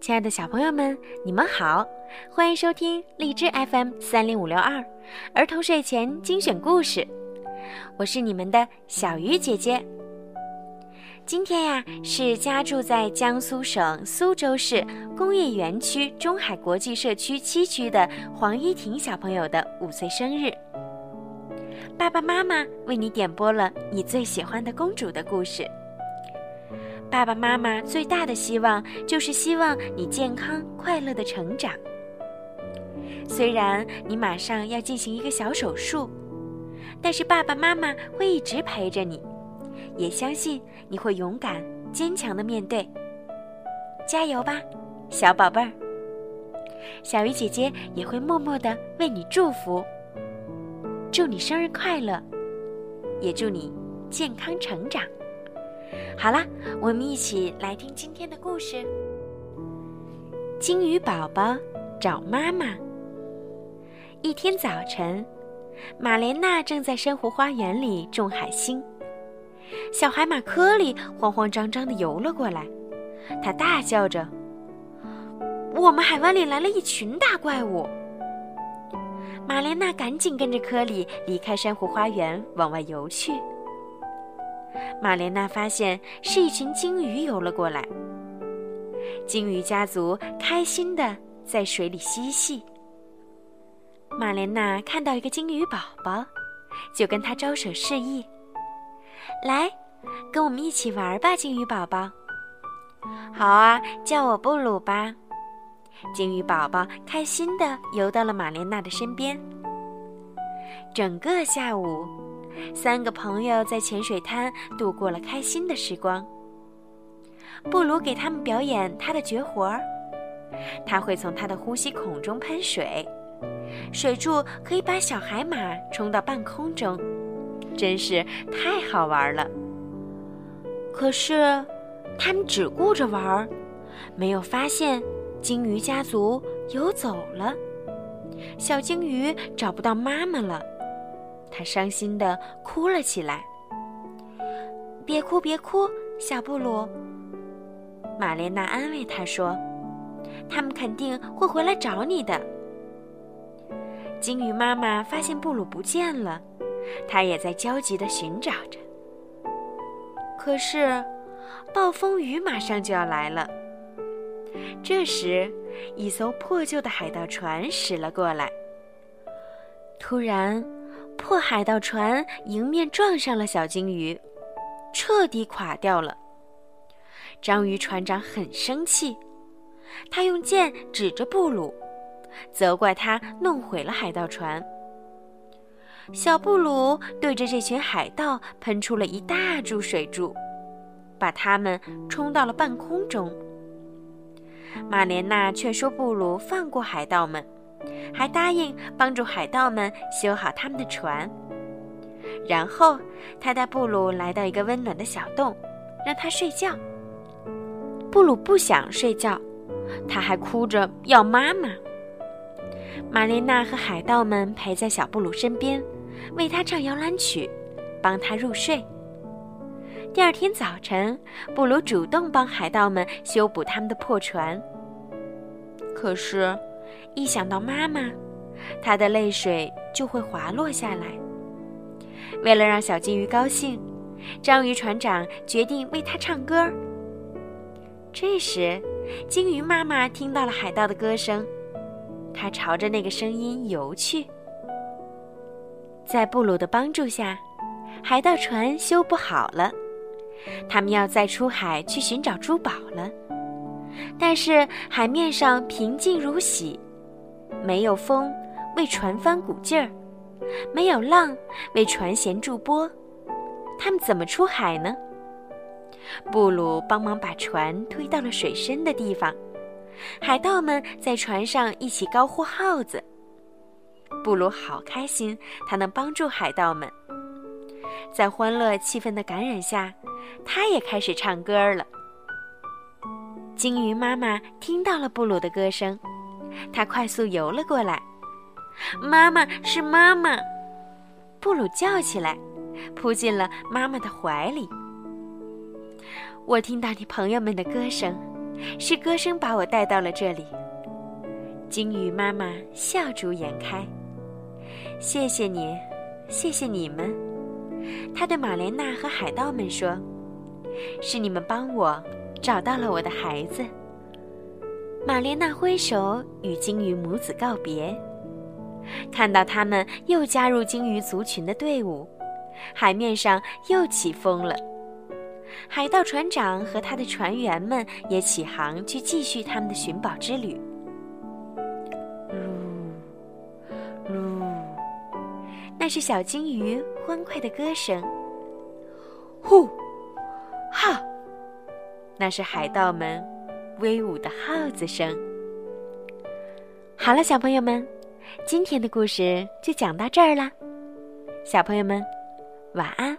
亲爱的小朋友们，你们好，欢迎收听荔枝 FM 三零五六二儿童睡前精选故事，我是你们的小鱼姐姐。今天呀，是家住在江苏省苏州市工业园区中海国际社区七区的黄依婷小朋友的五岁生日。爸爸妈妈为你点播了你最喜欢的公主的故事。爸爸妈妈最大的希望就是希望你健康快乐的成长。虽然你马上要进行一个小手术，但是爸爸妈妈会一直陪着你，也相信你会勇敢坚强的面对。加油吧，小宝贝儿！小鱼姐姐也会默默的为你祝福，祝你生日快乐，也祝你健康成长。好啦，我们一起来听今天的故事。金鱼宝宝找妈妈。一天早晨，玛莲娜正在珊瑚花园里种海星。小海马科里慌慌张张地游了过来，他大叫着：“我们海湾里来了一群大怪物！”玛莲娜赶紧跟着科里离开珊瑚花园，往外游去。玛莲娜发现是一群鲸鱼游了过来。鲸鱼家族开心地在水里嬉戏。玛莲娜看到一个鲸鱼宝宝，就跟他招手示意：“来，跟我们一起玩吧，鲸鱼宝宝。”“好啊，叫我布鲁吧。”金鱼宝宝开心地游到了玛莲娜的身边。整个下午。三个朋友在潜水滩度过了开心的时光。布鲁给他们表演他的绝活儿，他会从他的呼吸孔中喷水，水柱可以把小海马冲到半空中，真是太好玩了。可是，他们只顾着玩，没有发现鲸鱼家族游走了，小鲸鱼找不到妈妈了。它伤心地哭了起来。别哭，别哭，小布鲁。玛莲娜安慰他说：“他们肯定会回来找你的。”鲸鱼妈妈发现布鲁不见了，它也在焦急地寻找着。可是，暴风雨马上就要来了。这时，一艘破旧的海盗船驶了过来。突然，破海盗船迎面撞上了小鲸鱼，彻底垮掉了。章鱼船长很生气，他用剑指着布鲁，责怪他弄毁了海盗船。小布鲁对着这群海盗喷出了一大柱水柱，把他们冲到了半空中。玛莲娜劝说布鲁放过海盗们。还答应帮助海盗们修好他们的船。然后，他带布鲁来到一个温暖的小洞，让他睡觉。布鲁不想睡觉，他还哭着要妈妈。玛莲娜和海盗们陪在小布鲁身边，为他唱摇篮曲，帮他入睡。第二天早晨，布鲁主动帮海盗们修补他们的破船。可是。一想到妈妈，他的泪水就会滑落下来。为了让小金鱼高兴，章鱼船长决定为他唱歌。这时，金鱼妈妈听到了海盗的歌声，她朝着那个声音游去。在布鲁的帮助下，海盗船修补好了，他们要再出海去寻找珠宝了。但是海面上平静如洗。没有风为船帆鼓劲儿，没有浪为船舷助波，他们怎么出海呢？布鲁帮忙把船推到了水深的地方，海盗们在船上一起高呼号子。布鲁好开心，他能帮助海盗们。在欢乐气氛的感染下，他也开始唱歌了。鲸鱼妈妈听到了布鲁的歌声。他快速游了过来，妈妈是妈妈，布鲁叫起来，扑进了妈妈的怀里。我听到你朋友们的歌声，是歌声把我带到了这里。鲸鱼妈妈笑逐颜开，谢谢你，谢谢你们。他对玛莲娜和海盗们说：“是你们帮我找到了我的孩子。”玛莲娜挥手与鲸鱼母子告别，看到他们又加入鲸鱼族群的队伍，海面上又起风了。海盗船长和他的船员们也起航去继续他们的寻宝之旅。是小金鱼欢快的歌声。呼，哈，那是海盗们威武的号子声。好了，小朋友们，今天的故事就讲到这儿啦。小朋友们，晚安。